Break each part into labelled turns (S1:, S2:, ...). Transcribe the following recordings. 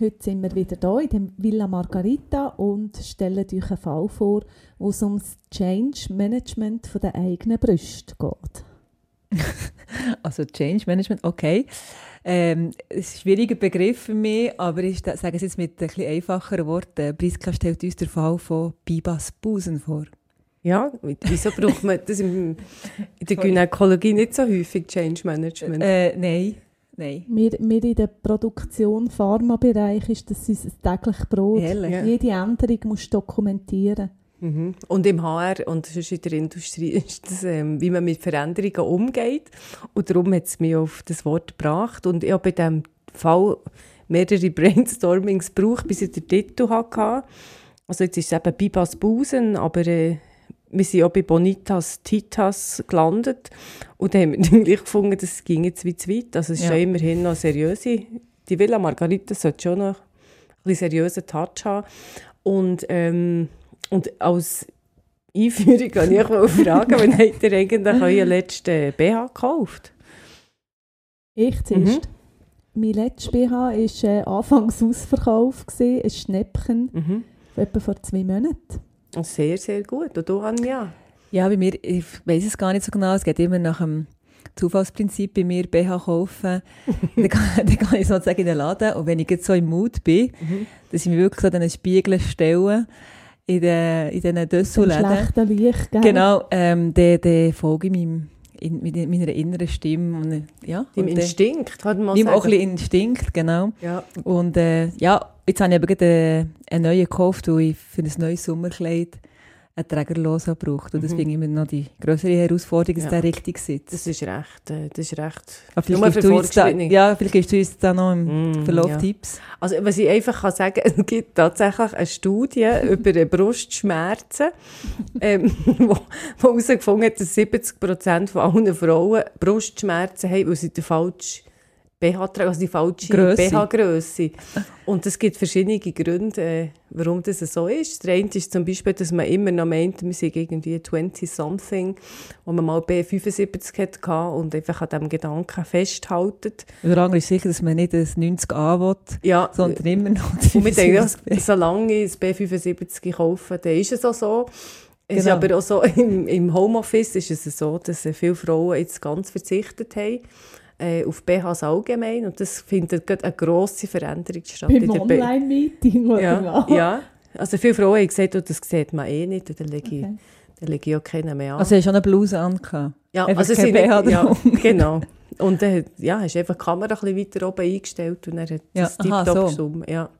S1: Heute sind wir wieder hier in dem Villa Margarita und stellen euch einen Fall vor, wo es um das Change Management von der eigenen Brüste geht.
S2: Also Change Management, okay. Ähm, es ist ein schwieriger Begriff für mich, aber ich sage es jetzt mit ein bisschen einfacheren Worten. Priska stellt uns den Fall von Bibas Busen vor.
S3: Ja, wieso braucht man das in der Gynäkologie nicht so häufig, Change Management?
S2: Äh, nein, nein.
S1: Wir, wir in der Produktion Pharmabereich ist das unser täglich Brot.
S2: Ehrlich?
S3: Ja.
S1: Jede Änderung musst du dokumentieren.
S3: Mhm. Und im HR und sonst in der Industrie ist das, ähm, wie man mit Veränderungen umgeht. Und darum hat es mich auf das Wort gebracht. Und ich habe bei diesem Fall mehrere Brainstormings gebraucht, bis ich den Titel hatte. Also jetzt ist es eben Bibas Busen, aber äh, wir sind auch bei Bonitas Titas gelandet. Und dann haben wir dann gleich gefunden, das ging jetzt wie zu weit. Also es ist
S2: Ja.
S3: ja immerhin noch seriöse. Die Villa Margarita sollte schon noch ein bisschen seriösen Touch haben. Und, ähm, und als Einführung kann ich mal fragen, wann habt ihr eigentlich euren letzten BH gekauft?
S1: Ich zuerst. Mein letztes BH war äh, anfangs ausverkauft, ein Schnäppchen,
S3: Mhm.
S1: etwa vor zwei Monaten.
S3: Sehr, sehr gut. Und du, Anja?
S2: Ja, bei mir, ich weiß es gar nicht so genau, es geht immer nach dem Zufallsprinzip bei mir BH kaufen. dann, kann, dann kann ich sozusagen in den Laden und wenn ich jetzt so im Mut bin, dass ich mich wirklich so an den Spiegel stelle, in den, in diesen Dessous-Läden,
S1: schlechter Licht, gell?
S2: genau, ähm, dann, dann folge ich meinem, in, mit meiner inneren Stimme. Und, ja, äh,
S3: Instinkt, kann man sagen.
S2: auch ein bisschen Instinkt, genau.
S3: Ja.
S2: Und äh, ja, jetzt habe ich aber gerade einen neuen gekauft, weil ich für ein neues Sommerkleid einen Trägerlosen braucht. Und das
S3: Mhm.
S2: finde ich immer noch die größere Herausforderung, dass
S3: Ja.
S2: der richtig sitzt.
S3: Das ist recht, äh, das ist recht.
S2: Aber
S3: Nur
S2: vielleicht gibst du uns da, ja, vielleicht gibst du uns da noch im
S3: Mm,
S2: Verlauf
S3: ja.
S2: Tipps.
S3: Also, was ich einfach kann sagen es gibt tatsächlich eine Studie über Brustschmerzen, ähm, wo, wo herausgefunden hat, dass 70 Prozent von allen Frauen Brustschmerzen haben, weil sie den falschen BH tragen, also die falsche. BH-Grösse. Und es gibt verschiedene Gründe, äh, warum das so ist. Der eine ist zum Beispiel, dass man immer noch meint, wir sind irgendwie 20-something, wo man mal B75 hatte und einfach an diesem Gedanken festhalten.
S2: Und der andere ist sicher, dass man nicht ein 90a will,
S3: Ja,
S2: sondern immer noch das
S3: Und wir denken, ja,
S2: 75.
S3: solange ich das B75 kaufe, dann ist es auch so. Es ist
S2: Genau.
S3: aber auch so, im, im Homeoffice ist es so, dass viele Frauen jetzt ganz verzichtet haben äh, auf BHs allgemein. Und das findet gerade eine grosse Veränderung statt.
S1: Beim Online-Meeting oder
S3: ja,
S1: was?
S3: ja, also viele Frauen haben gesagt, oh, das sieht man eh nicht, und dann lege ich,
S1: Okay.
S3: dann lege ich auch keinen mehr an.
S2: Also, hast du schon eine Bluse an?
S3: Ja,
S2: Einfach
S3: also sie
S2: BH
S3: ja,
S2: drum.
S3: genau. Und dann ja, hast du einfach die Kamera ein bisschen weiter oben eingestellt und dann hat
S2: Ja,
S3: das
S2: aha,
S3: tiptop
S2: so.
S3: Ja.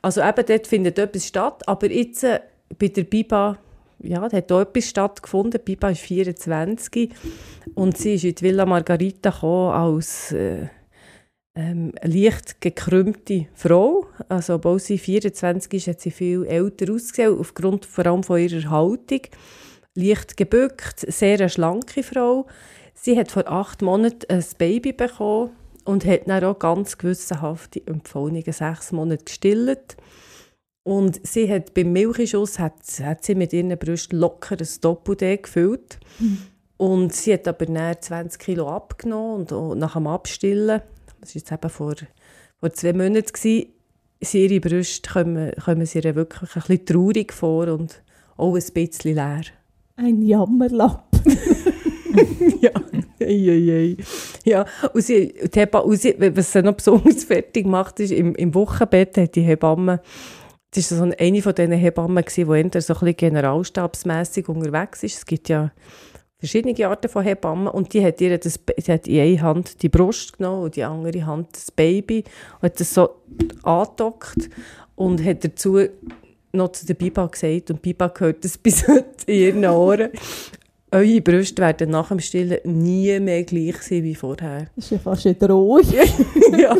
S3: Also eben dort findet etwas statt, aber jetzt äh, bei der Biba, ja, da hat auch etwas stattgefunden. Biba ist 24 und sie ist in die Villa Margarita gekommen als äh, ähm, leicht gekrümmte Frau. Also, obwohl sie 24 ist, hat sie viel älter ausgesehen, aufgrund vor allem von ihrer Haltung. Leicht gebückt, sehr eine schlanke Frau. Sie hat vor acht Monaten ein Baby bekommen und hat dann auch ganz gewissenhaft die empfohlenen sechs Monate gestillt. Und sie hat beim Milchschuss hat, hat sie mit ihren Brüsten locker ein Doppel-D gefüllt. Und sie hat aber dann 20 Kilo abgenommen und nach dem Abstillen, das war jetzt eben vor, vor zwei Monaten, gewesen, sind ihre Brüste kommen, kommen sie ihr wirklich ein bisschen traurig vor und auch ein bisschen leer.
S1: Ein Jammerlapp.
S3: ja, ei, ei, ei. ja. Und sie, die Hebamme, sie, was sie noch besonders fertig macht, ist, im, im Wochenbett hat die Hebamme, das war so eine von diesen Hebammen, die entweder so ein bisschen generalstabsmässig unterwegs ist. Es gibt ja verschiedene Arten von Hebammen und die hat ihr das, die hat in eine Hand die Brust genommen und die andere Hand das Baby und hat das so angedockt und hat dazu noch zu der Biba gesagt und Biba gehört das bis heute in ihren Ohren. Eure Brüste werden nach dem Stillen nie mehr gleich sein wie vorher.
S1: Das ist ja fast eine Drohung.
S3: ja.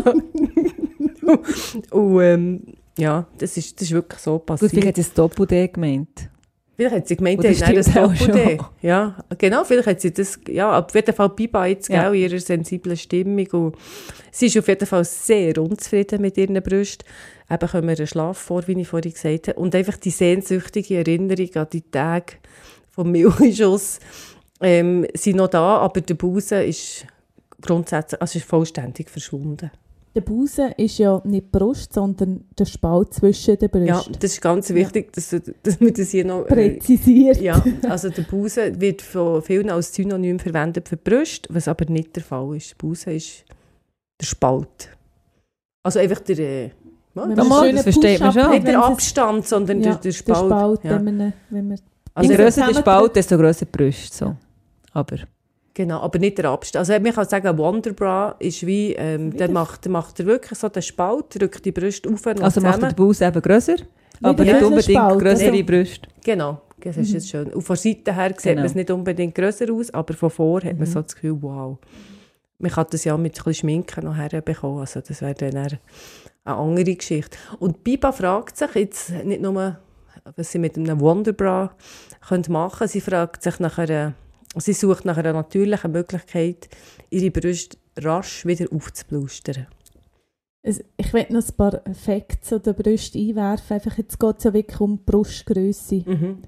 S3: und, ähm, Ja, das ist, das ist wirklich so
S2: Gut,
S3: passiert.
S2: vielleicht hat sie das Doppel-D gemeint.
S3: Vielleicht hat sie gemeint, hat das
S2: stimmt auch
S3: Doppel-D. Ja, genau, vielleicht hat sie das, ja, auf jeden Fall Biba jetzt,
S2: Ja.
S3: gell, in ihrer sensiblen Stimmung und sie ist auf jeden Fall sehr unzufrieden mit ihren Brüsten. Eben kommen wir einen Schlaf vor, wie ich vorhin gesagt habe. Und einfach die sehnsüchtige Erinnerung an die Tage vom Milchschuss ähm, sind noch da, aber der Busen ist grundsätzlich, also ist vollständig verschwunden.
S1: Der Busen ist ja nicht die Brust, sondern der Spalt zwischen den
S3: Ja,
S1: Brüsten.
S3: das ist ganz wichtig, dass, dass wir das hier noch... äh,
S1: Präzisiert.
S3: Ja, also der Busen wird von vielen als Synonym verwendet für die Brust, was aber nicht der Fall ist. Der Busen ist der Spalt. Also einfach der, äh,
S2: Ja,
S1: man
S2: das
S1: schönen
S2: versteht man schon.
S3: nicht der Abstand, sondern
S1: ja,
S3: der, der Spalt.
S1: Der Spalt,
S3: ja.
S1: wenn man, wenn man
S3: Also
S2: Je grösser der Spalt, desto grösser die Brüste. So. Aber
S3: Genau, aber nicht der Abstand. Also man kann sagen, Wonderbra ist wie, ähm, der macht, der macht er wirklich so den Spalt, drückt die Brust auf und
S2: also macht
S3: zusammen.
S2: der Bauch eben grösser, aber nicht unbedingt
S1: Spalt,
S2: grössere
S1: also-
S2: Brüste.
S3: Genau, das ist jetzt schön. Und von Seite her sieht
S2: Genau.
S3: man es nicht unbedingt grösser aus, aber von vor hat man
S2: Mhm.
S3: so das Gefühl, wow. Man kann das ja mit ein bisschen Schminken noch herbekommen, also das wäre dann eher eine andere Geschichte. Und Biba fragt sich jetzt nicht nur, was sie mit einem Wonderbra machen können, sie fragt sich nach einer, sie sucht nach einer natürlichen Möglichkeit, ihre Brüste rasch wieder aufzublustern.
S1: Ich möchte noch ein paar Facts zu den Brüsten einwerfen. Einfach jetzt geht es ja wirklich um die Brustgröße.
S3: Mhm.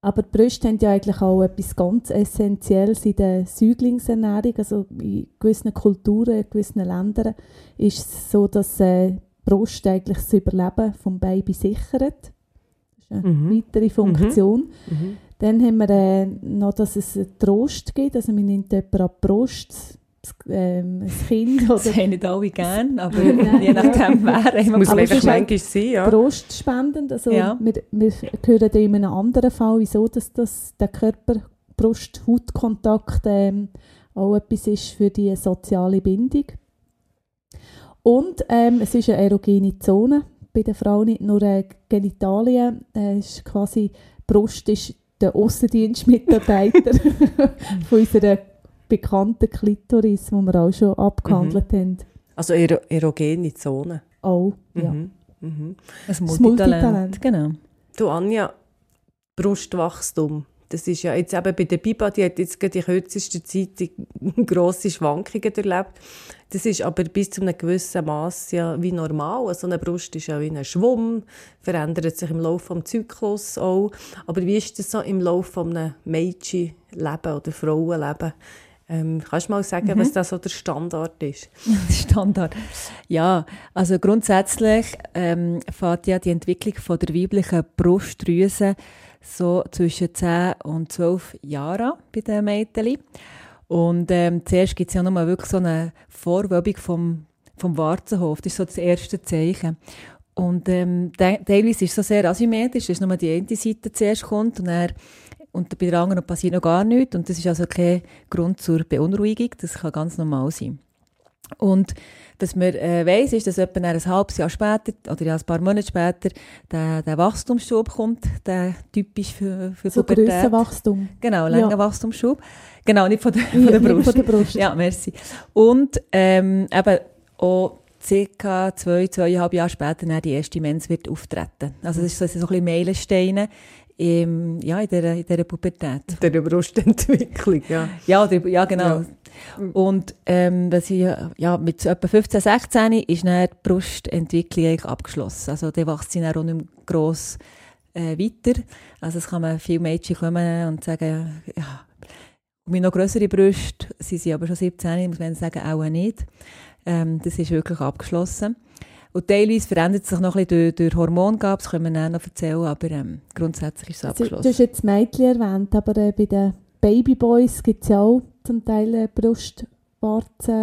S1: Aber die Brüste haben ja eigentlich auch etwas ganz Essentielles in der Säuglingsernährung. Also in gewissen Kulturen, in gewissen Ländern ist es so, dass äh, die Brust eigentlich das Überleben des Babys sichert. Das ist eine
S3: Mhm.
S1: weitere Funktion.
S3: Mhm.
S1: Dann haben wir äh, noch, dass es einen Trost gibt. Also man nimmt jemanden an die Brust, das, ähm, das Kind
S2: Das
S1: oder
S2: haben nicht alle gerne, aber je nachdem wer.
S3: Das muss einfach manchmal sein, ja.
S1: brustspendend. Also
S2: Ja.
S1: wir, wir hören da in einem anderen Fall, wieso dass das der Körper-Brust-Hautkontakt ähm, auch etwas ist für die soziale Bindung. Und ähm, es ist eine erogene Zone bei der Frau, nicht nur äh, Genitalien. Äh, ist quasi, Brust ist der Aussendienstmitarbeiter von unserer bekannten Klitoris, die wir auch schon abgehandelt haben.
S3: Also ero erogene Zone.
S1: Auch, ja.
S3: Mhm. Mhm.
S2: Ein
S1: Das
S2: Multitalent.
S1: Multitalent.
S2: Genau.
S3: Du Anja, Brustwachstum. Das ist ja jetzt eben bei der Biba, die hat jetzt gerade in kürzester Zeit die grosse Schwankungen erlebt. Das ist aber bis zu einem gewissen Maß ja wie normal. Also eine Brust ist ja wie ein Schwumm, verändert sich im Laufe des Zyklus auch. Aber wie ist das so im Laufe eines Mädchenleben oder Frauenleben? Ähm, kannst du mal sagen, was das so der Standard ist?
S2: Standard. Ja, also grundsätzlich ähm, fängt ja die Entwicklung von der weiblichen Brustdrüse so zwischen 10 und 12 Jahren bei den Mädchen. Und ähm, zuerst gibt es ja nochmal wirklich so eine Vorwölbung vom, vom Warzenhof. Das ist so das erste Zeichen. Und ähm, te teilweise ist es so sehr asymmetrisch, dass nur die eine Seite zuerst kommt und dann und bei der anderen passiert noch gar nichts. Und das ist also kein Grund zur Beunruhigung. Das kann ganz normal sein. Und was man äh, weiss, ist, dass etwa ein halbes Jahr später oder ja, ein paar Monate später der, der Wachstumsschub kommt, der typisch für, für
S1: So
S2: Pubertät.
S1: Grössenwachstum.
S2: Genau,
S1: Ja.
S2: länger Wachstumsschub. Genau, nicht von der, von
S1: Ja,
S2: der
S1: nicht
S2: Brust.
S1: von der Brust.
S2: Ja, merci. Und ähm, eben auch circa zwei, zweieinhalb Jahre später dann die erste Mens wird auftreten. Also das ist so, so ein bisschen Meilensteine im, ja, in dieser, in dieser Pubertät.
S3: Der Brustentwicklung, ja.
S2: Ja, oder, ja genau.
S3: Ja.
S2: Und ähm, was ich, ja, mit etwa 15, 16 ist dann die Brustentwicklung abgeschlossen. Also dann wächst sie dann auch nicht mehr gross äh, weiter. Also es kann man viele Mädchen kommen und sagen, ja, mit noch grössere Brüste, sie sind aber schon 17, muss man sagen, auch nicht. Ähm, das ist wirklich abgeschlossen. Und teilweise verändert es sich noch ein bisschen durch, durch Hormongabe, das können wir dann noch erzählen, aber ähm, grundsätzlich ist es abgeschlossen.
S1: du hast jetzt Mädchen erwähnt, aber äh, bei den Babyboys gibt es ja auch zum Teil äh, Brustwarzen,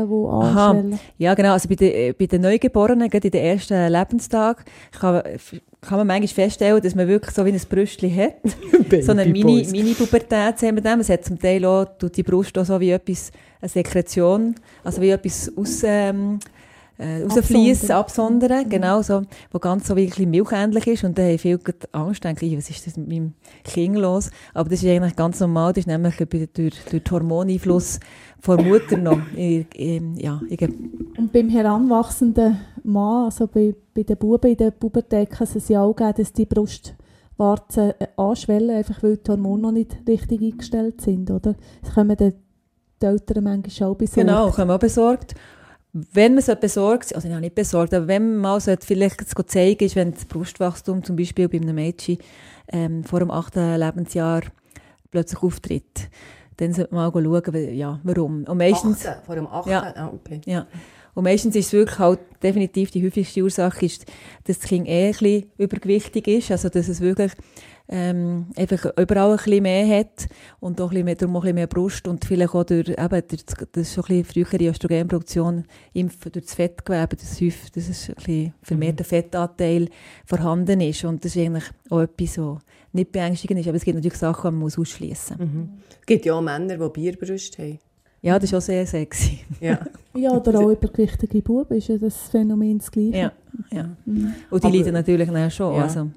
S1: die
S2: Aha.
S1: anschwellen.
S2: Ja, genau. Also bei den, äh, bei den Neugeborenen, gerade in den ersten Lebenstagen, kann, kann man manchmal feststellen, dass man wirklich so wie ein Brüstchen hat. so eine Mini- Mini-Pubertät sehen wir dem. Es hat zum Teil auch, tut die Brust auch so wie etwas, eine Sekretion, also wie etwas aus, ähm, äh, rausfließen, absondern, mhm. genau, so, wo ganz so wirklich milchähnlich ist und dann haben viele Angst, denken, was ist das mit meinem Kind los? Aber das ist eigentlich ganz normal, das ist nämlich durch, durch den Hormoneinfluss von Mutter noch. Ich, ich, ja, ich
S1: und beim heranwachsenden Mann, also bei, bei den Buben in der Pubertät, kann es ja auch geben, dass die Brustwarzen äh, anschwellen, einfach weil die Hormone noch nicht richtig eingestellt sind, oder? Das kommen die Eltern manchmal auch besorgt.
S2: Genau, kommen auch besorgt wenn man so besorgt, also nicht besorgt, aber wenn man mal so vielleicht zu zeigen ist, wenn das Brustwachstum zum Beispiel bei einem Mädchen ähm, vor dem achten Lebensjahr plötzlich auftritt, dann sollte man mal schauen, ja, warum.
S3: Und meistens, achten, vor dem achten?
S2: Ja, ah, okay. ja. Und meistens ist es wirklich halt definitiv die häufigste Ursache, ist, dass das Kind eh ein bisschen übergewichtig ist, also dass es wirklich ähm, einfach überall ein bisschen mehr hat und auch ein bisschen mehr, darum auch ein bisschen mehr Brust und vielleicht auch durch, eben, durch das ist schon ein bisschen frühere Östrogenproduktion durch das Fettgewebe, das, häufig, das ist ein bisschen vermehrter mhm. Fettanteil vorhanden ist und das ist eigentlich auch etwas, was nicht beängstigend ist, aber es gibt natürlich Sachen, die man muss ausschließen muss.
S3: Mhm. Es gibt ja auch Männer, die Bierbrüste haben.
S2: Ja, das ist auch sehr sexy.
S3: Ja,
S1: ja oder auch übergewichtige Buben ist ja das Phänomen das Gleiche.
S2: Ja, ja. Mhm. Und die aber, leiden natürlich schon. Ja. Also.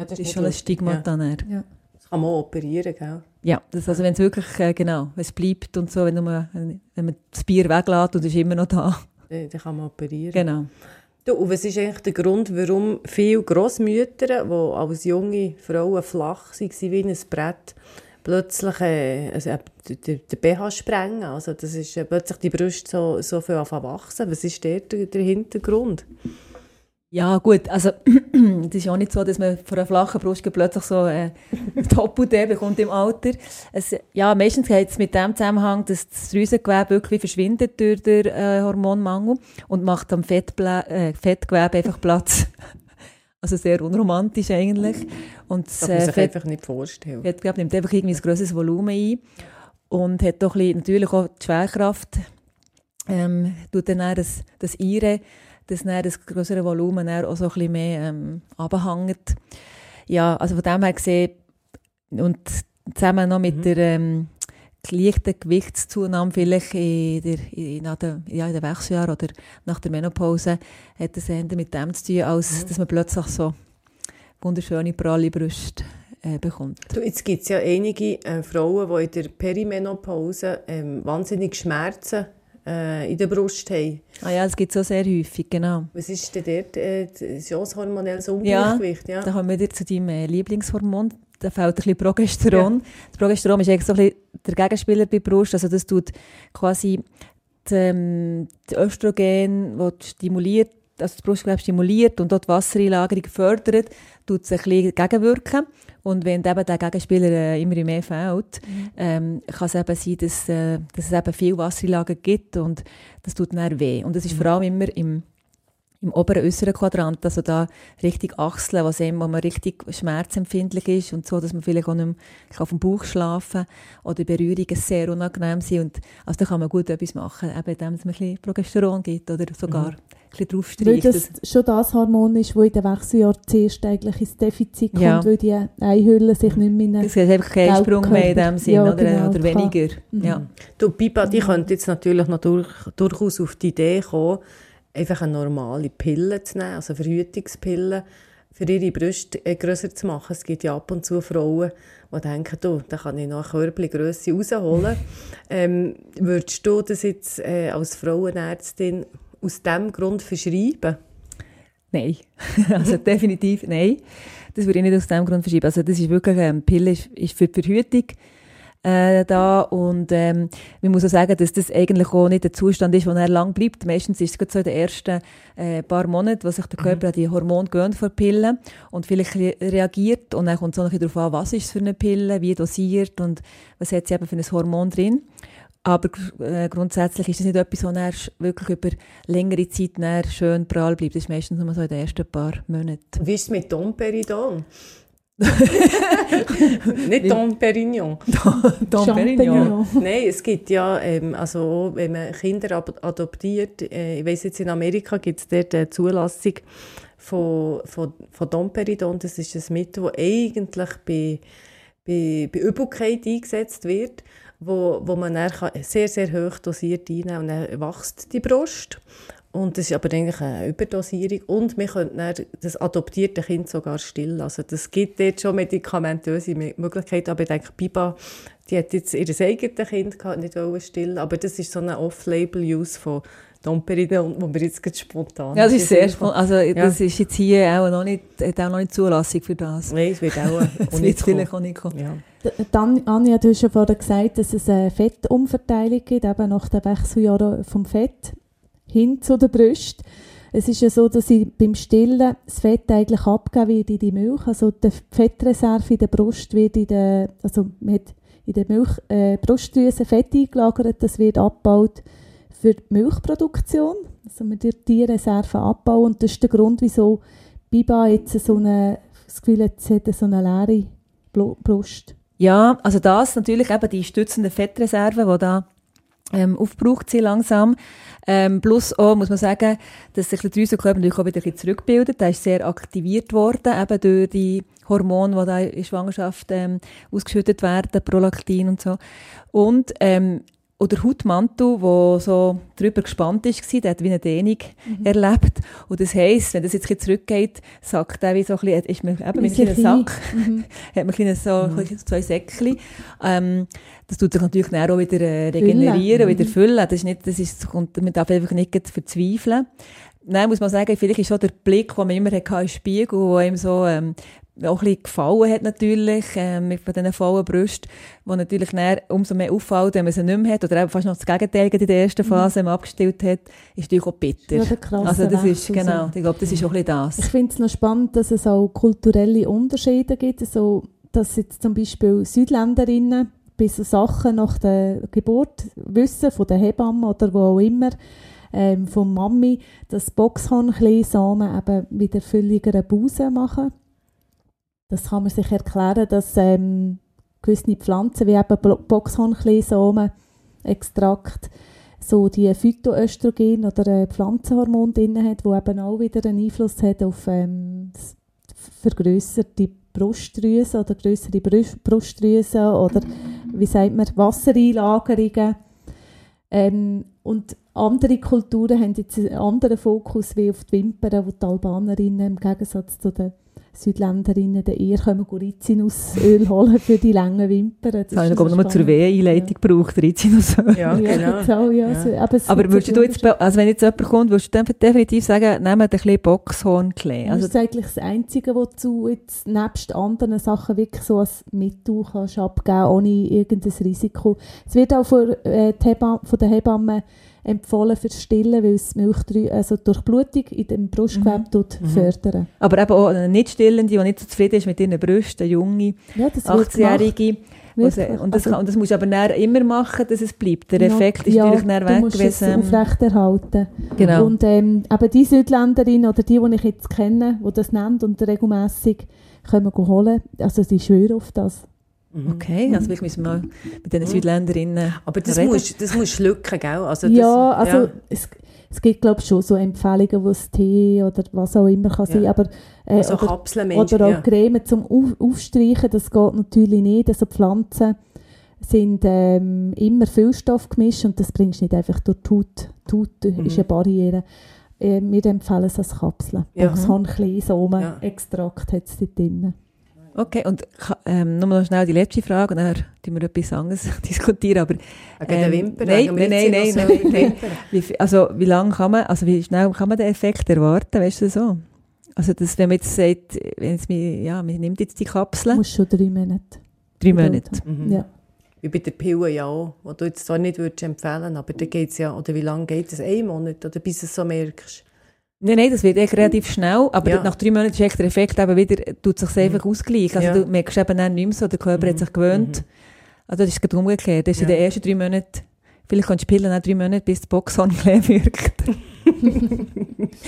S2: Ja, das, das ist schon ein Stigma ja. dann. Ja.
S3: Das kann man operieren, gell?
S2: Ja, das, also wenn es wirklich, äh, genau, es bleibt und so, wenn, man, wenn man das Bier weglässt und es ist immer noch da.
S3: Dann, dann kann man operieren.
S2: Genau.
S3: Du, und was ist eigentlich der Grund, warum viele Grossmütter, die als junge Frauen flach waren wie ein Brett, plötzlich äh, also, den, den BH sprengen? Also das ist äh, plötzlich die Brüste so, so viel wachsen. Was ist der, der Hintergrund?
S2: Ja, gut, also es ist auch nicht so, dass man von einer flachen Brust plötzlich so äh, Top-Idee bekommt im Alter. Es, ja, meistens geht es mit dem Zusammenhang, dass das Drüsengewebe wirklich verschwindet durch den äh, Hormonmangel und macht am Fettble äh, Fettgewebe einfach Platz. also sehr unromantisch eigentlich. Und
S3: das kann man sich Fett, einfach nicht vorstellen.
S2: Fettgewebe nimmt einfach irgendwie ein grosses Volumen ein und hat doch ein bisschen, natürlich auch die Schwerkraft, ähm, tut dann auch das, das Eire dass dann das größere Volumen dann auch so ein bisschen mehr ähm, abhängt. Ja, also von dem her gesehen, und zusammen noch mit mhm. der ähm, leichten Gewichtszunahme vielleicht in der, in, der, ja, in den Wechseljahren oder nach der Menopause, hat das eher mit dem zu tun, als mhm. dass man plötzlich so wunderschöne, pralle Brüste äh, bekommt.
S3: Du, jetzt gibt es ja einige äh, Frauen, die in der Perimenopause ähm, wahnsinnig Schmerzen äh, in der Brust haben.
S2: Ah ja, das gibt es so sehr häufig, genau.
S3: Was ist denn dort äh, das hormonelles Ungleichgewicht?
S2: Ja, ja, da kommen wir zu deinem äh, Lieblingshormon. Da fehlt ein bisschen Progesteron. Ja. Das Progesteron ist eigentlich so ein bisschen der Gegenspieler bei Brust. Also das tut quasi die, ähm, die Östrogen, das stimuliert, also das Brustgewebe stimuliert und dort die Wassereinlagerung fördert, tut es ein bisschen gegenwirken. Und wenn eben der Gegenspieler äh, immer mehr fehlt, mhm. ähm, kann es eben sein, dass, äh, dass es eben viel Wasserlagen gibt und das tut dann weh. Und das ist mhm. vor allem immer im, im oberen äußeren Quadrant, also da richtig Achseln, was eben, wo man richtig schmerzempfindlich ist und so, dass man vielleicht auch nicht mehr auf dem Bauch schlafen oder Berührungen sehr unangenehm sind. Und, also da kann man gut etwas machen, eben indem es ein bisschen Progesteron gibt oder sogar mhm bisschen draufstreicht.
S1: Weil das schon das Hormon ist, das in den Wechseljahren zuerst eigentlich ins Defizit kommt, ja. weil die Eihülle sich nicht mehr
S2: Es hat einfach keinen Sprung mehr in dem Sinn, ja, oder, genau, oder weniger. Mhm. Ja.
S3: Du, Pipa, die könnte jetzt natürlich noch durch, durchaus auf die Idee kommen, einfach eine normale Pille zu nehmen, also Verhütungspille, für ihre Brüste äh, grösser zu machen. Es gibt ja ab und zu Frauen, die denken, du, da kann ich noch eine Körbchengrösse rausholen. ähm, würdest du das jetzt äh, als Frauenärztin aus diesem Grund verschreiben?
S2: Nein, also definitiv nein. Das würde ich nicht aus diesem Grund verschreiben. Also das ist wirklich, ähm, Pille ist, ist für die Verhütung äh, da und ähm, man muss auch sagen, dass das eigentlich auch nicht der Zustand ist, wo er lang bleibt. Meistens ist es so in den ersten äh, paar Monaten, wo sich der Körper mhm. an die Hormone gewöhnt vor Pillen und vielleicht reagiert und dann kommt es auch noch darauf an, was ist es für eine Pille, wie dosiert und was hat sie eben für ein Hormon drin. Aber äh, grundsätzlich ist das nicht etwas, was er wirklich über längere Zeit schön prall bleibt. Das ist meistens nur so in den ersten paar Monaten.
S3: Wie ist es mit Domperidon? Nicht Dom Perignon.
S2: Dom Perignon.
S3: Nein, es gibt ja, ähm, also wenn man Kinder adoptiert, äh, ich weiß jetzt in Amerika gibt es dort eine Zulassung von, von, von Domperidon. Das ist ein Mittel, das eigentlich bei, bei, bei Übelkeit eingesetzt wird wo, wo man dann sehr, sehr hoch dosiert einnehmen kann und dann wächst die Brust. Und das ist aber eigentlich eine Überdosierung. Und wir können dann das adoptierte Kind sogar stillen. Also das gibt dort schon medikamentöse Möglichkeiten. Aber ich denke, Biba, die hat jetzt ihr eigenes Kind gehabt, nicht stillen Aber das ist so ein Off-Label-Use von Domperine, wo wir jetzt ganz spontan
S2: Ja, das ist sehr spontan. Also ja. das ist jetzt hier auch noch nicht, hat auch noch nicht Zulassung für das.
S3: Nein, es wird auch,
S2: es wird vielleicht auch nicht kommen.
S1: Ja. Dann, Anja, du hast ja vorhin gesagt, dass es eine Fettumverteilung gibt, eben nach den Wechseljahren vom Fett hin zu der Brust. Es ist ja so, dass ich beim Stillen das Fett eigentlich abgeben wird in die Milch. Also die Fettreserve in der Brust wird in der, also mit in der Milch, äh, Brustdrüse Fett eingelagert, das wird abgebaut für die Milchproduktion. Also man die Tierreserven abbauen und das ist der Grund, wieso Biba jetzt so eine, das Gefühl hat, sie hat so eine leere Brust.
S2: Ja, also das natürlich eben die stützenden Fettreserven, die da ähm, aufgebraucht sind langsam. Ähm, plus auch, muss man sagen, dass sich der Drüsenkörper natürlich auch wieder ein bisschen zurückbildet. Der ist sehr aktiviert worden, eben durch die Hormone, die da in Schwangerschaft ähm, ausgeschüttet werden, Prolaktin und so. Und ähm, oder Hautmantel, der so drüber gespannt war, der hat wie eine Dehnung mhm. erlebt. Und das heisst, wenn das jetzt ein zurückgeht, sagt er wie so ein bisschen, ist man eben mit einem Sack, mhm. hat man ein so, mhm. zwei Säckchen. Ähm, das tut sich natürlich dann auch wieder äh, regenerieren, füllen. wieder mhm. füllen. Das ist nicht, das ist, man darf einfach nicht verzweifeln. Nein, muss man sagen, vielleicht ist schon der Blick, den man immer hatte im Spiegel, wo einem so ähm, auch ein bisschen gefallen hat natürlich, äh, mit diesen vollen Brüsten, die natürlich dann umso mehr auffällt, wenn man sie nicht mehr hat, oder eben fast noch das Gegenteil in der ersten mhm. Phase, wenn man abgestillt hat, ist natürlich auch bitter. Ja, also das ist, genau, ich glaube, das ist auch ein bisschen das.
S1: Ich finde es noch spannend, dass es auch kulturelle Unterschiede gibt, also, dass jetzt zum Beispiel Südländerinnen bei so Sachen nach der Geburt wissen, von der Hebamme oder wo auch immer, ähm, von Mami, dass Boxhornkleisamen eben wieder fülligere Busen machen das kann man sich erklären, dass ähm, gewisse Pflanzen wie eben Boxhornkleisamen, Extrakt, so die Phytoöstrogen oder äh, Pflanzenhormon drin hat, wo eben auch wieder einen Einfluss hat auf ähm, vergrößerte Brustdrüsen oder größere Brustdrüsen oder wie sagt man Wassereinlagerungen. Ähm, und andere Kulturen haben jetzt einen anderen Fokus wie auf die Wimpern, wo die Albanerinnen im Gegensatz zu den Südländerinnen eher kommen Rizinusöl holen für die langen Wimpern.
S2: Das, das habe ich noch nur zur Weheneinleitung ja. gebraucht, Rizinusöl.
S3: Ja, genau.
S1: So, ja,
S2: ja. So, aber, aber würdest du jetzt, also wenn jetzt jemand kommt, würdest du definitiv sagen, nehmt ein bisschen Boxhornklee?
S1: Also, das ist eigentlich das Einzige, was du jetzt nebst anderen Sachen wirklich so als Mittel kannst abgeben, ohne irgendein Risiko. Es wird auch von, äh, von den Hebammen empfohlen fürs Stillen, weil es Milchdrü also Durchblutung in dem Brustgewebe mhm. mhm. fördern.
S2: Aber eben auch eine Nicht-Stillende, die nicht so zufrieden ist mit ihren Brüsten, eine junge, ja, 18-Jährige. Also, und, das, also, und das musst du aber immer machen, dass es bleibt. Der Effekt ist ja, natürlich dann weg.
S1: Du musst es aufrechterhalten.
S2: Genau.
S1: Und ähm, eben die Südländerin oder die, die ich jetzt kenne, die das nennt und regelmässig können wir holen, also sie schwören auf das.
S2: Mhm. Okay, also vielleicht müssen wir mit den mhm. Südländerinnen
S3: Aber das reden. musst, das musst schlucken, gell?
S1: Also das, ja, also ja. Es, es gibt glaube ich schon so Empfehlungen, wo es Tee oder was auch immer kann ja. sein, aber
S3: äh, also oder, Kapseln,
S1: oder auch ja. Creme zum Auf, Aufstreichen, das geht natürlich nicht. Also Pflanzen sind ähm, immer Füllstoff gemischt und das bringst du nicht einfach durch die Haut. Die Haut mhm. ist eine Barriere. Äh, wir empfehlen es als Kapseln. Ja. So ein kleines Somen-Extrakt hat es dort drin.
S2: Okay, und ähm, nur noch schnell die letzte Frage, und dann tun wir etwas anderes diskutieren. Aber,
S3: ähm, Wimpern,
S2: nein, nein, nein, nein, nein, nein. Wie, also wie lange kann man, also wie schnell kann man den Effekt erwarten, weißt du so? Also das, wenn man jetzt sagt, wenn es mir, ja, man nimmt jetzt die Kapsel.
S1: Muss schon drei Monate.
S2: Drei Monate?
S3: Mhm. Ja. Wie bei der Pille ja auch, die du jetzt zwar nicht würdest empfehlen aber da geht es ja, oder wie lange geht es? Ein Monat, oder bis du es so merkst?
S2: Nein, nein, das wird echt relativ schnell, aber ja. nach drei Monaten ist der Effekt eben wieder, tut sich einfach mhm. ausgleichen. Also ja. du merkst eben dann nicht mehr so, der Körper mhm. hat sich gewöhnt. Mhm. Also das ist gerade umgekehrt. Das ist ja. in den ersten drei Monaten, vielleicht kannst du Pillen auch drei Monate, bis das Boxhorn wirkt.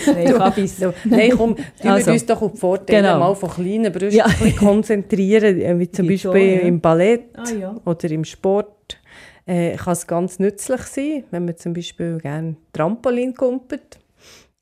S3: nein, Kabis. nein, komm, tun also, wir uns doch auf die Vorteile genau. mal von kleinen Brüsten ja. konzentrieren, äh, wie zum Beispiel schon, ja. im Ballett ah, ja. oder im Sport. Äh, kann es ganz nützlich sein, wenn man zum Beispiel gerne Trampolin kumpelt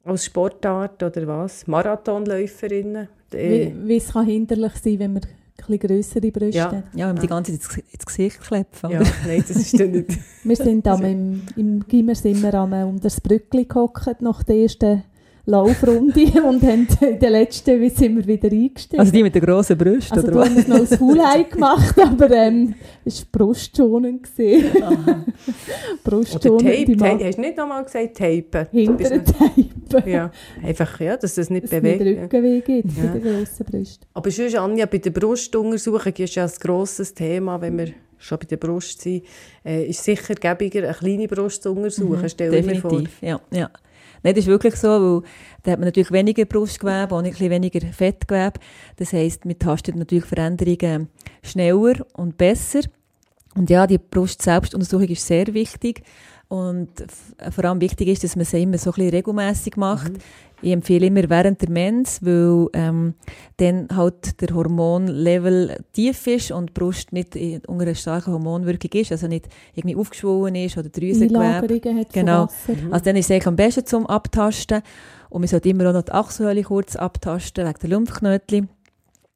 S3: als Sportart oder was? Marathonläuferinnen?
S1: Wie, wie es kann hinderlich sein, wenn man bisschen grössere Brüste
S3: Ja.
S1: hat.
S2: Ja, wenn man die ganze Zeit ins, Gesicht klepfen.
S3: Ja, nein, das ist dann nicht.
S1: Wir sind am, im, im Gimmer sind wir am, um das Brückli gehockt nach der ersten Laufrunde und haben in der letzten sind wir wieder eingestiegen.
S2: Also die mit den grossen Brüsten,
S1: Also
S2: oder was?
S1: haben wir es noch als Fullhigh gemacht, aber ähm, es war brustschonend. gewesen.
S3: Oder
S1: brustschonend
S3: Tape. Tape. Hast du nicht nochmal gesagt, Tapen?
S1: hinter Tapen.
S3: Ja, einfach, ja, dass das nicht
S1: Dass es nicht
S3: bewegt.
S1: Rückenweh gibt
S3: Ja.
S1: bei den grossen Brüsten.
S3: Aber sonst, Anja, bei der Brustuntersuchung ist ja ein grosses Thema, wenn wir schon bei der Brust sind, äh, ist sicher gäbiger, eine kleine Brust zu untersuchen. Stell dir mir vor.
S2: Definitiv, ja. ja. Nein, das ist wirklich so, weil da hat man natürlich weniger Brustgewebe, auch ein bisschen weniger Fettgewebe. Das heisst, man tastet natürlich Veränderungen schneller und besser. Und ja, die Brust-Selbstuntersuchung ist sehr wichtig. Und vor allem wichtig ist, dass man sie immer so ein bisschen regelmässig macht. Ich empfehle immer während der Mens, weil ähm, dann halt der Hormonlevel tief ist und die Brust nicht in- unter einer starken Hormonwirkung ist, also nicht irgendwie aufgeschwollen ist oder Drüsengewebe. Genau.
S1: Wasser.
S2: Also dann ist es eigentlich am besten zum Abtasten. Und man sollte immer auch noch die Achselhöhle kurz abtasten, wegen der Lymphknötchen.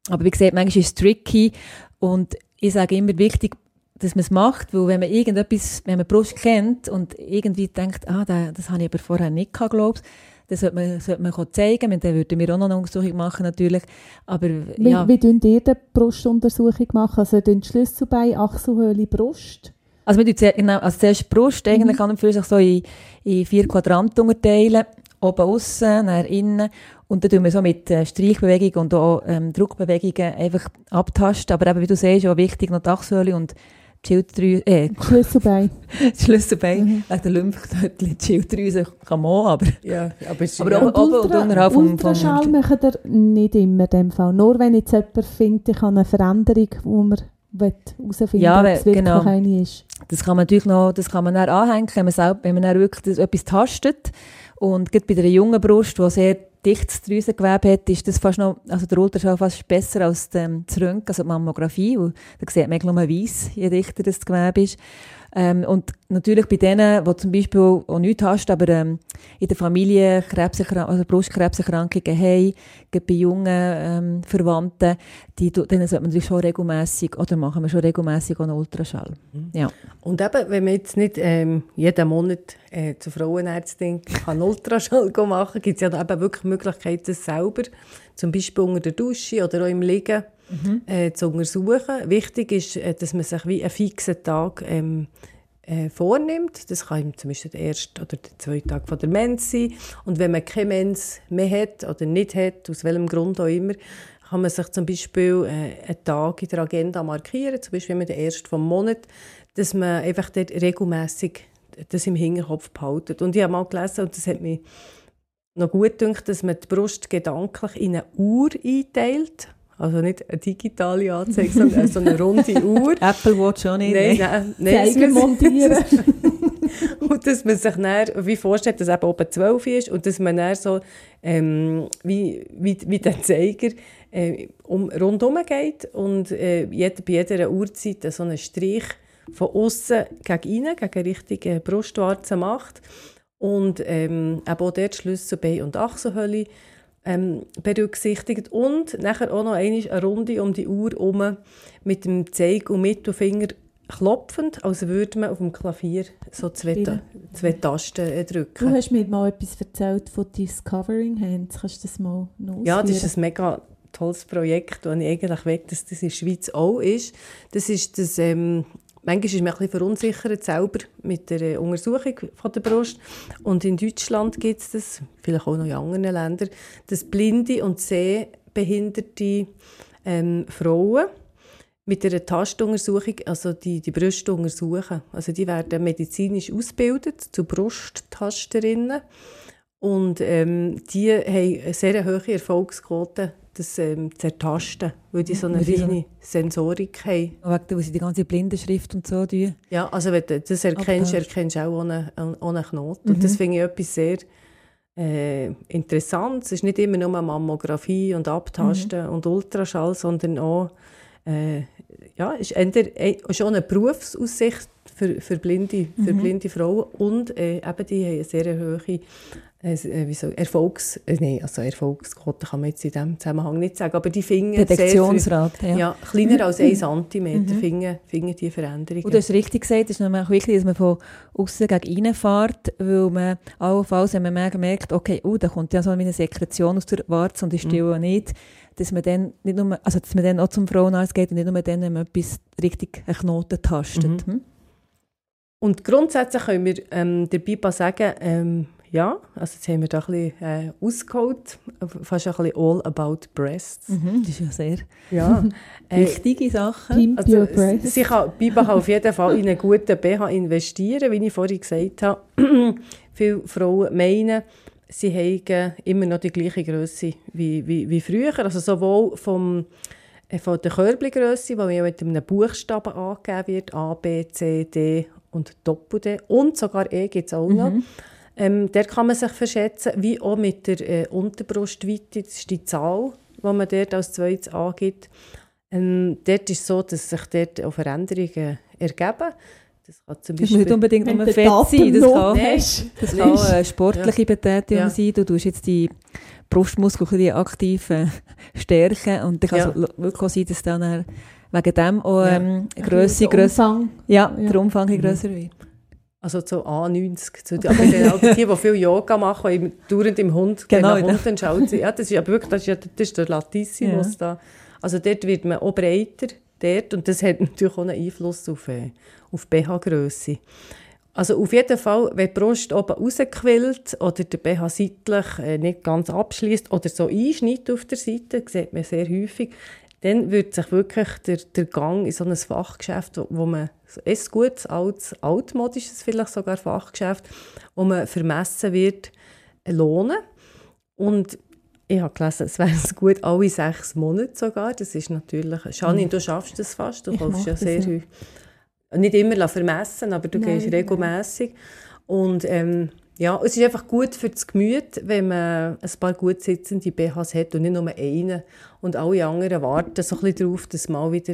S2: Aber wie gesagt, manchmal ist es tricky. Und ich sage immer wichtig, dass man es macht, weil wenn man irgendetwas, wenn man Brust kennt und irgendwie denkt, ah, da- das habe ich aber vorher nicht gehabt, glaube ich, das sollte man, sollte man zeigen. Und dann würden wir auch noch eine Untersuchung machen, natürlich. Aber
S1: Wie,
S2: ja,
S1: wie tun ihr die Brustuntersuchung machen? Also den Schlüsselbein, Achselhöhle, Brust?
S2: Also, wir tun zuerst- genau, also zuerst Brust, eigentlich kann man für sich so in, in vier Quadranten unterteilen. Oben außen, dann innen. Und dann tun wir so mit äh, Streichbewegungen und auch ähm, Druckbewegungen einfach abtasten. Aber eben, wie du siehst, auch wichtig noch die Achselhöhle und Schilddrüse, äh,
S1: Schlüsselbein.
S2: die Schlüsselbein,
S1: Mhm.
S2: wegen der Lymphknötchen, die Schilddrüse kann man auch, aber...
S3: Ja, aber,
S2: Aber
S3: ja.
S2: auch- oben und unterhalb vom- vom-
S1: Ultraschall machen ihr nicht immer in dem Fall. Nur wenn jetzt jemand findet, ich habe eine Veränderung, wo man herausfinden
S2: Ja,
S1: ob es wirklich
S2: genau.
S1: eine ist.
S2: Das kann man natürlich noch, das kann man dann anhängen, wenn man, selber, wenn man dann wirklich das, etwas tastet. Und gerade bei der jungen Brust, die sehr dichtes Drüsengewebe hat, ist das fast noch, also der Ultraschall fast besser als ähm, das Röntgen, also die Mammographie. Und da sieht man nur weiss, je dichter das Gewebe ist. Ähm, und natürlich bei denen, die zum Beispiel auch nichts hast, aber ähm, in der Familie Krebserkrank also Brustkrebserkrankungen haben, bei jungen ähm, Verwandten, die, denen sollte man natürlich schon regelmässig, oder machen wir schon regelmässig einen Ultraschall. Ja.
S3: Und eben, wenn man jetzt nicht ähm, jeden Monat äh, zur Frauenärztin kann Ultraschall machen gibt es ja eben wirklich die Möglichkeit, das selber, zum Beispiel unter der Dusche oder auch im Liegen, äh, zu untersuchen. Wichtig ist, äh, dass man sich wie einen fixen Tag ähm, äh, vornimmt. Das kann zum Beispiel der erste oder der zweite Tag von der Mens sein. Und wenn man keine Mens mehr hat oder nicht hat, aus welchem Grund auch immer, kann man sich zum Beispiel äh, einen Tag in der Agenda markieren, zum Beispiel immer den ersten vom Monat, dass man einfach dort regelmässig das im Hinterkopf behaltet. Und ich habe mal gelesen, und das hat mich noch gut gedacht, dass man die Brust gedanklich in eine Uhr einteilt. Also nicht eine digitale Anzeige, sondern so eine runde Uhr.
S2: Apple Watch auch nicht.
S3: Nein,
S2: ne?
S3: nein, nein. Muss-
S1: montieren.
S3: und dass man sich dann wie vorstellt, dass eben oben 12 ist und dass man dann so ähm, wie, wie, wie der Zeiger äh, um, rundherum geht und äh, jeder, bei jeder Uhrzeit so einen Strich von außen gegen innen, gegen richtige Brustwarze macht und ähm, auch dort Schlüsselbein und Achselhöhle ähm, berücksichtigt und nachher auch noch eine Runde um die Uhr herum mit dem Zeig- und Mittelfinger klopfend, als würde man auf dem Klavier so zwei, Ta zwei Tasten äh,
S1: Du
S3: drücken.
S1: hast mir mal etwas erzählt von Discovering Hands. Kannst du das mal noch
S3: Ja, das ist ein mega tolles Projekt, das ich eigentlich will, dass das in der Schweiz auch ist. Das ist das, ähm, manchmal ist man ein bisschen verunsichert selber mit der äh, Untersuchung von der Brust. Und in Deutschland gibt es das, vielleicht auch noch in anderen Ländern, dass blinde und sehbehinderte ähm, Frauen mit einer Tastuntersuchung, also die, die Brüste untersuchen. Also die werden medizinisch ausgebildet zu Brusttasterinnen. Und ähm, die haben eine sehr hohe Erfolgsquote, das ähm, zu ertasten, weil die so eine
S2: so-
S3: feine Sensorik haben.
S2: Wegen sie die ganze Blindenschrift und so tun.
S3: Ja, also wenn du das erkennst,
S2: Abtast.
S3: erkennst du auch ohne, ohne Knoten. Und das finde ich etwas sehr äh, interessant. Es ist nicht immer nur Mammographie und Abtasten und Ultraschall, sondern auch äh, ja, ist, eher, äh, ist auch eine Berufsaussicht für, für, blinde, für blinde Frauen und äh, eben die haben eine sehr hohe äh, so, Erfolgs, äh, nee, also Erfolgsquote kann man jetzt in diesem Zusammenhang nicht sagen, aber die finden
S2: Detektionsrate,
S3: ja. ja. kleiner als 1 cm mhm. finden, finden die Veränderungen.
S2: Und du hast richtig gesagt, es ist nämlich wichtig, dass man von außen gegen reinfährt, weil man allenfalls, wenn man merkt, okay, oh, da kommt ja so eine Sekretion aus der Warze und ich stehe mhm. nicht, dass man dann nicht nur, also dass man dann auch zum Frauenarzt geht und nicht nur dann, wenn man etwas richtig einen Knoten tastet. Mhm. Hm?
S3: Und grundsätzlich können wir ähm, der BIPA sagen, ähm, ja, also jetzt haben wir da ein bisschen äh, ausgeholt, fast ein bisschen all about breasts.
S2: Mhm, das ist ja sehr
S3: ja,
S2: äh, wichtige Sache.
S1: Pimp also, your breasts.
S3: Sie kann, Biba kann auf jeden Fall in einen guten BH investieren, wie ich vorhin gesagt habe. Viele Frauen meinen, sie haben immer noch die gleiche Größe wie, wie, wie früher, also sowohl vom äh, von der Körbchengröße, die mit einem Buchstaben angegeben wird, A, B, C, D und Doppel-D und sogar E gibt es auch noch. Mhm. Ähm, der kann man sich verschätzen, wie auch mit der äh, Unterbrustweite, das ist die Zahl, die man dort als zweites angibt. Ähm, dort ist es so, dass sich dort auch Veränderungen ergeben.
S2: Das kann zum Beispiel... nicht unbedingt nur Fett sein, das kann, das kann eine sportliche ja. Betätigung ja. sein. Du tust jetzt die Brustmuskeln aktiv äh, stärken und dann kann ja. es wirklich sein, dass dann wegen dem auch ähm, Grösse, grösser, ja, ja, der Umfang mhm. grösser wird.
S3: Also so A90. Zu, aber genau, die, die viel Yoga machen, im, dauernd im Hund, genau, wenn Hund dann schaut sie, ja, das ist ja wirklich, das ist, ja, das ist der Latissimus ja. da. Also dort wird man auch breiter, dort, und das hat natürlich auch einen Einfluss auf, äh, auf BH-Grösse. Also auf jeden Fall, wenn die Brust oben rausquillt oder der BH seitlich äh, nicht ganz abschließt oder so einschneidet auf der Seite, sieht man sehr häufig, dann wird sich wirklich der, der Gang in so ein Fachgeschäft, wo man ein gutes, altes, altmodisches vielleicht sogar Fachgeschäft, wo man vermessen wird, lohnen. Und ich habe gelesen, es wäre gut alle sechs Monate sogar. Das ist natürlich... Janine, du schaffst das fast. Du ich kaufst ja sehr häufig. Nicht immer vermessen, aber du Nein, gehst regelmäßig. Und ähm, ja, es ist einfach gut für das Gemüt, wenn man ein paar gut sitzende BHs hat und nicht nur einen. Und alle anderen warten so ein bisschen darauf, dass mal wieder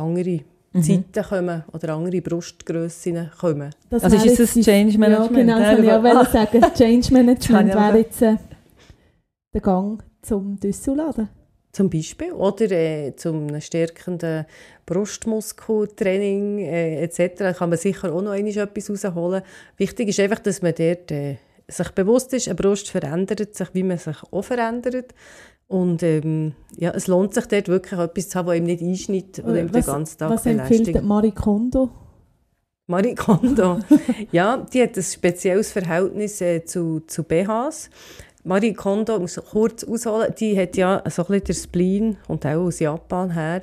S3: andere mhm. Zeiten kommen oder andere Brustgrössen kommen.
S2: Das also ist das Change Management?
S1: Ja, genau, das wollte ich auch ah. sagen. Change Management wäre jetzt äh, der Gang zum Düsselladen.
S3: Zum Beispiel. Oder äh, zum stärkenden Brustmuskeltraining äh, etc. Da kann man sicher auch noch etwas rausholen. Wichtig ist einfach, dass man dort äh, sich bewusst ist, eine Brust verändert sich, wie man sich auch verändert. Und ähm, ja, es lohnt sich dort wirklich etwas zu haben, das ihm nicht einschneidet und ihm den ganzen Tag
S1: Was empfiehlt Marie Kondo?
S3: Marie Kondo, ja, die hat ein spezielles Verhältnis äh, zu, zu BHs. Marie Kondo, muss kurz ausholen, die hat ja so ein bisschen der Spleen, und auch aus Japan her,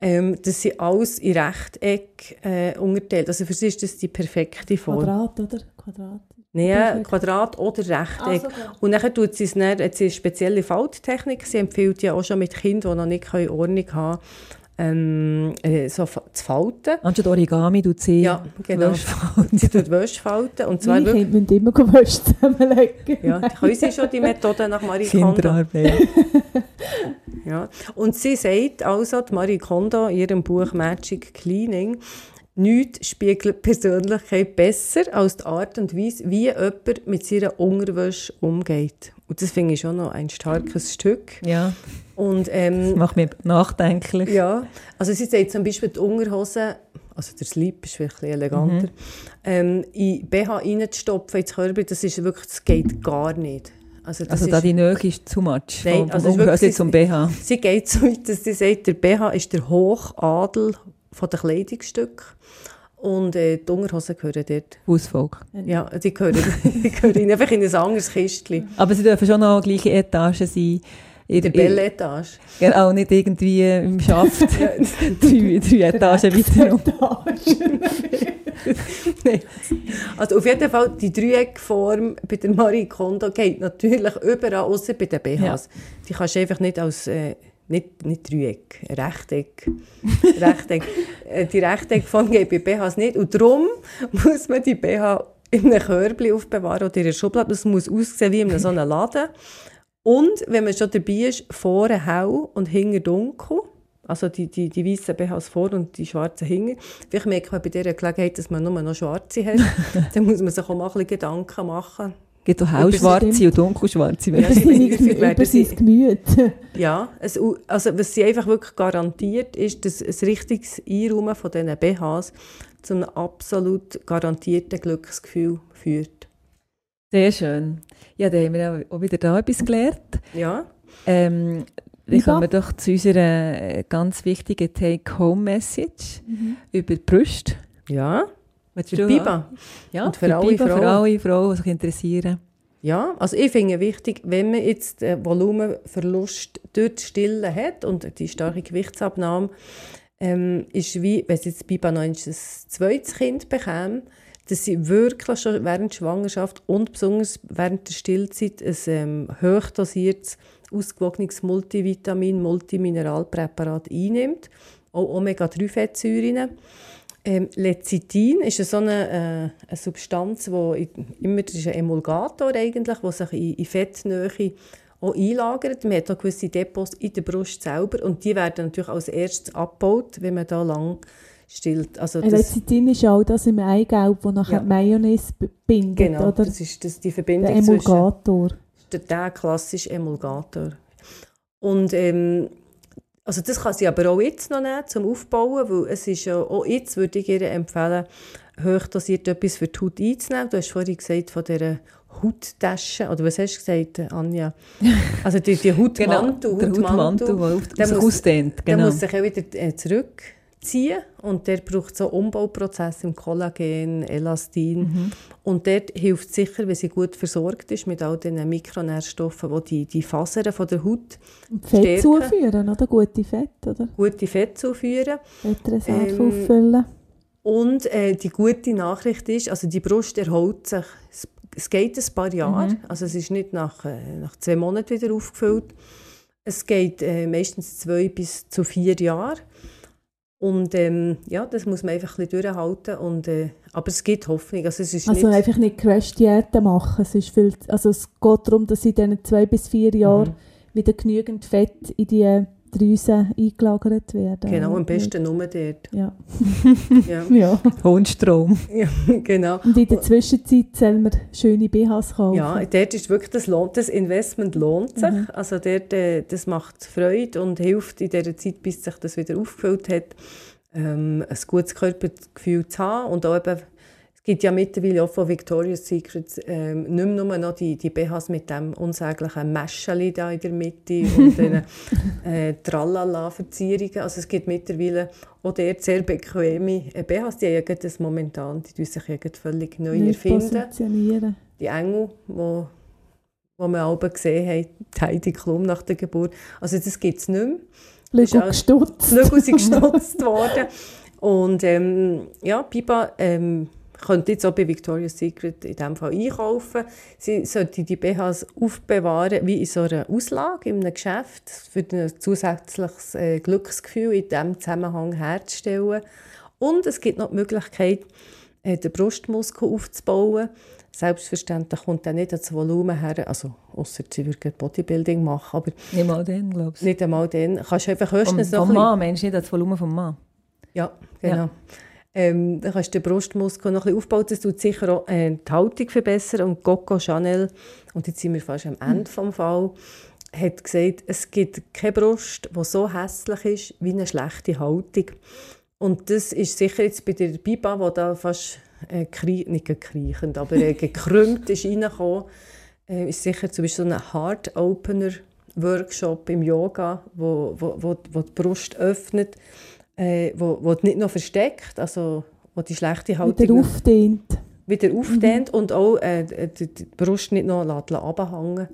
S3: ähm, dass sie alles in Rechteck äh, unterteilt. Also für sie ist das die perfekte Form.
S1: Quadrat, oder? Quadrat.
S3: Nein, Quadrat oder Rechteck. Ah, so und dann tut sie es dann, hat sie eine spezielle Falttechnik. Sie empfiehlt ja auch schon mit Kindern, die noch nicht Ordnung haben ähm, äh, so zu falten.
S2: Anstatt Origami tut sie
S3: ja, genau. Wäsche falten. Sie tut Wäsche falten. Und
S1: zwar Kinder müssen immer Wäsche zusammenlegen.
S3: Ja, können sie schon die Methode nach Marie Kondo. ja. Und sie sagt also, die Marie Kondo in ihrem Buch Magic Cleaning, Nichts spiegelt Persönlichkeit besser als die Art und Weise, wie jemand mit seiner Unterwäsche umgeht. Und das finde ich schon noch ein starkes Stück.
S2: Ja.
S3: Und, ähm,
S2: das macht mich nachdenklich.
S3: Ja. Also sie sagt zum Beispiel die Unterhose, also der Slip ist wirklich eleganter, mhm. ähm, in BH reinzustopfen ins Körper, das ist wirklich, das geht gar nicht.
S2: Also, also da die Nähe ist zu much, nein, vom, also wirklich, zum BH.
S3: Sie geht so weit, dass sie sagt, der BH ist der Hochadel von den Kleidungsstücken. Und äh, die Unterhosen gehören dort.
S2: Hausvolk.
S3: Ja, die gehören, die gehören einfach in ein anderes Kistchen.
S2: Aber sie dürfen schon noch gleiche Etagen sein.
S3: In der Belle-Etage.
S2: Genau, nicht irgendwie im Schaft. drei, drei Etagen weiter.
S3: Nein. Also auf jeden Fall, die Dreieckform bei der Marie Kondo geht natürlich überall, außer bei den BHs. Ja. Die kannst du einfach nicht als... Äh, nicht, nicht Dreieck, Rechteck. Rechteck. Äh, die Rechteckform geht bei BHs nicht. Und darum muss man die BH in einem Körbchen aufbewahren oder in einer Schublade. Das muss aussehen wie in so einem Laden. Und wenn man schon dabei ist, vorne hell und hinten dunkel. Also die, die, die weißen BHs vor und die schwarzen hinten. Vielleicht merkt man bei dieser Gelegenheit, dass man nur noch schwarze hat. Dann muss man sich auch mal ein bisschen Gedanken machen
S2: Es gibt auch hellschwarze und dunkelschwarze
S3: Ja, sie
S1: über sein Gemüt.
S3: Ja, es, also was sie einfach wirklich garantiert, ist, dass ein richtiges Einräumen von diesen BHs zu einem absolut garantierten Glücksgefühl führt.
S2: Sehr schön. Ja, da haben wir auch wieder da etwas gelernt.
S3: Ja,
S2: Ähm, dann kommen wir doch zu unserer äh, ganz wichtigen Take-Home-Message über die Brüste.
S3: ja,
S2: Willst
S3: für
S2: du-
S3: Biba.
S2: Ja,
S3: Und für alle
S2: Biba,
S3: Frauen.
S2: Für alle Frauen, die sich interessieren.
S3: Ja, also ich finde wichtig, wenn man jetzt den Volumenverlust durch das Stillen hat und die starke Gewichtsabnahme, ähm, ist wie, wenn sie jetzt Biba noch ein zweites Kind bekäme, dass sie wirklich schon während der Schwangerschaft und besonders während der Stillzeit ein ähm, hochdosiertes, ausgewogenes Multivitamin, Multimineralpräparat einnimmt, auch Omega-3-Fettsäuren. Ähm, Lecithin ist so eine, äh, eine Substanz, in, immer ist ein Emulgator eigentlich, wo sich in, in Fettnähe auch einlagert. Man hat auch gewisse Depots in der Brust selber und die werden natürlich als erstes abgebaut, wenn man da lang stillt. Also das,
S1: Lecithin ist auch das im Eigelb, das nachher
S3: Ja.
S1: die Mayonnaise bindet,
S3: genau,
S1: oder?
S3: das ist das, die
S1: Der
S3: Verbindung zwischen
S1: Emulgator.
S3: der, der klassische Emulgator. Und ähm, also das kann sie aber auch jetzt noch nehmen, zum Aufbauen, weil es ist ja, auch jetzt würde ich ihr empfehlen, hochdosiert etwas für die Haut einzunehmen. Du hast vorhin gesagt von dieser Hauttasche, oder was hast du gesagt, äh, Anja? Also die, die Hautmantel,
S2: der Hautmantel, der auf-
S3: der
S2: sich
S3: muss-
S2: ausdehnt.
S3: der
S2: Genau.
S3: muss sich auch wieder äh, zurückziehen und der braucht so Umbauprozesse im Kollagen, Elastin.
S2: Mhm.
S3: Und dort hilft es sicher, wenn sie gut versorgt ist mit all den Mikronährstoffen, die die, die Fasern von der Haut
S1: Fett
S3: Stärken.
S1: zuführen, oder? Gute Fett, oder?
S3: gute Fett zuführen.
S1: Fettreserve
S3: Ähm,
S1: auffüllen.
S3: Und äh, die gute Nachricht ist, also die Brust erholt sich, es, geht ein paar Jahre, also es ist nicht nach, äh, nach zwei Monaten wieder aufgefüllt. Es geht äh, meistens zwei bis zu vier Jahre. Und ähm, ja, das muss man einfach ein bisschen durchhalten. Und, äh, aber es gibt Hoffnung. Also, es ist
S1: Also
S3: nicht,
S1: einfach nicht Crash-Diäten machen. Es, ist viel, also es geht darum, dass in diesen zwei bis vier Jahren
S3: Mhm.
S1: wieder genügend Fett in die Drüsen eingelagert werden.
S3: Genau, am besten nur dort.
S1: Ja.
S3: Ja,
S1: ja.
S2: Hundstrom.
S3: ja genau.
S1: Und in der Zwischenzeit sollen wir schöne BHs kaufen.
S3: Ja, dort ist wirklich das, lohnt, das Investment lohnt sich. Also dort, äh, das macht Freude und hilft in der Zeit, bis sich das wieder aufgefüllt hat, ähm, ein gutes Körpergefühl zu haben. Und auch eben, gibt ja mittlerweile auch von Victoria's Secret ähm, nicht mehr nur noch die, die BHs mit dem unsäglichen Mäscheli da in der Mitte und den äh, Tralala-Verzierungen. Also es gibt mittlerweile auch dort sehr bequeme äh, BHs, die haben das momentan, die tun sich völlig neu
S1: Neu
S3: erfinden die Engel, wo, wo wir alle gesehen haben, die Heidi Klum nach der Geburt. Also das gibt es nicht mehr.
S1: Lügel gestutzt.
S3: Die Flügel sind gestutzt worden. Und ähm, ja, Biba ähm, könnte jetzt auch bei Victoria's Secret in diesem Fall einkaufen. Sie sollte die BHs aufbewahren wie in so einer Auslage in einem Geschäft, für ein zusätzliches äh, Glücksgefühl in diesem Zusammenhang herzustellen. Und es gibt noch die Möglichkeit, äh, den Brustmuskel aufzubauen. Selbstverständlich kommt dann nicht das Volumen her, also ausser sie würde gerne Bodybuilding machen, aber
S2: Nicht mal den, glaubst du.
S3: nicht einmal dann. Kannst du einfach
S2: Vom,
S3: höchstens noch
S2: vom
S3: ein bisschen-
S2: Mann, meinst du nicht das Volumen vom Mann?
S3: ja, genau.
S2: Ja.
S3: Ähm, dann kannst du den Brustmuskel noch ein bisschen aufbauen. Das tut sicher auch äh, die Haltung verbessern. Und Coco Chanel, und jetzt sind wir fast am Ende vom Fall, hat gesagt, es gibt keine Brust, die so hässlich ist wie eine schlechte Haltung. Und das ist sicher jetzt bei der Biba, die da fast äh, nicht gekriechend, aber äh, gekrümmt ist reingekommen, äh, ist sicher zum Beispiel so ein Heart-Opener-Workshop im Yoga, wo, wo, wo, wo die Brust öffnet, äh, wo, wo nicht noch versteckt, also wo die schlechte Haltung
S1: Wieder aufdehnt.
S3: wieder aufdehnt und auch äh, die, die Brust nicht noch runterhängen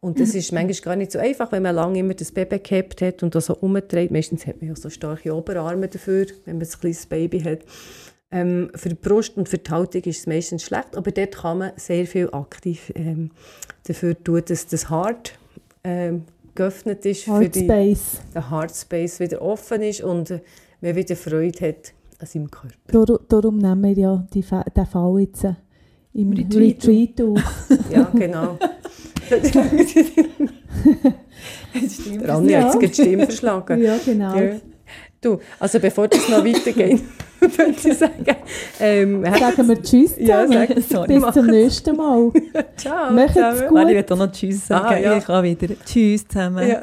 S3: Und das ist manchmal gar nicht so einfach, wenn man lange immer das Baby gehabt hat und das so umdreht. Meistens hat man ja so starke Oberarme dafür, wenn man ein kleines Baby hat. Ähm, für die Brust und für die Haltung ist es meistens schlecht, aber dort kann man sehr viel aktiv ähm, dafür tun, dass das Hart ähm, geöffnet ist, für die,
S1: Heartspace.
S3: der Heart Space wieder offen ist und äh, man wieder Freude hat an seinem Körper.
S1: Dar darum nehmen wir ja die, den Fall jetzt äh, im
S2: Retreat
S1: Retreat, auf.
S3: Ja, genau. Der Anja
S1: Ja.
S3: hat jetzt die Stimme verschlagen.
S1: ja, genau.
S3: Ja. Du, also bevor das noch weitergeht, würde ich sagen. Ähm,
S1: Sagen wir Tschüss
S3: Ja,
S1: zusammen.
S3: sag- sorry,
S1: Bis zum nächsten Mal.
S3: Ciao.
S1: Macht's
S3: zusammen.
S1: gut.
S2: Ich will auch noch Tschüss sagen.
S3: Ah, ja.
S2: Ich kann wieder. Tschüss zusammen.
S3: Ja.